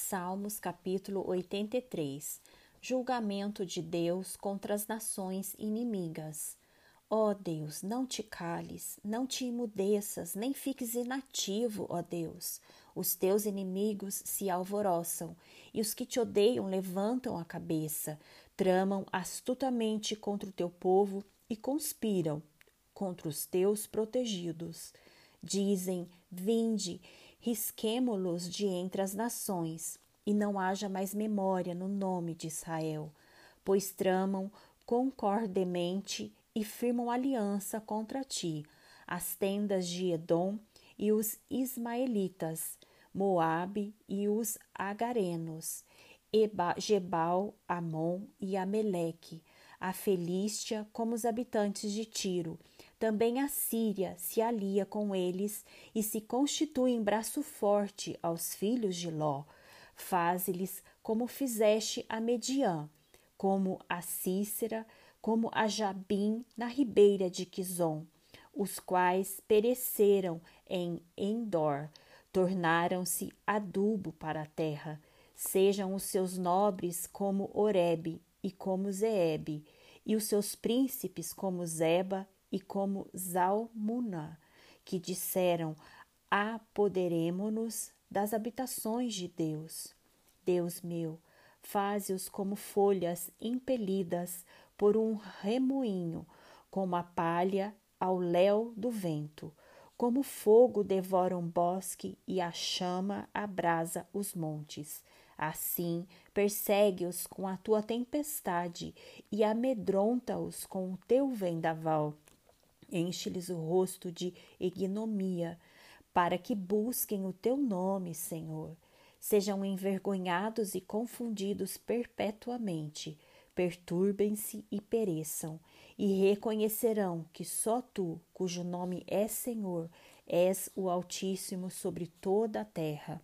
Salmos capítulo 83 Julgamento de Deus contra as nações inimigas. Ó Deus, não te cales, não te imudeças, nem fiques inativo, ó Deus. Os teus inimigos se alvoroçam, e os que te odeiam levantam a cabeça, tramam astutamente contra o teu povo e conspiram contra os teus protegidos. Dizem: Vinde, risquemo-los de entre as nações, e não haja mais memória no nome de Israel, pois tramam concordemente e firmam aliança contra ti, as tendas de Edom e os ismaelitas, Moabe e os agarenos, Eba, Gebal, Amon e Ameleque, a Felístia como os habitantes de Tiro. Também a Síria se alia com eles e se constitui em braço forte aos filhos de Ló. Faze-lhes como fizeste a Mediã, como a Cícera, como a Jabim na ribeira de Quizon, os quais pereceram em Endor, tornaram-se adubo para a terra. Sejam os seus nobres como Oreb e como Zeeb, e os seus príncipes como Zeba e como Zalmuna, que disseram: Apoderemo-nos das habitações de Deus. Deus meu, faze-os como folhas impelidas por um remoinho, como a palha ao léu do vento. Como fogo devora um bosque e a chama abrasa os montes. Assim, persegue-os com a tua tempestade e amedronta-os com o teu vendaval. Enche-lhes o rosto de ignomia, para que busquem o teu nome, Senhor. Sejam envergonhados e confundidos perpetuamente, perturbem-se e pereçam, e reconhecerão que só tu, cujo nome é Senhor, és o Altíssimo sobre toda a terra.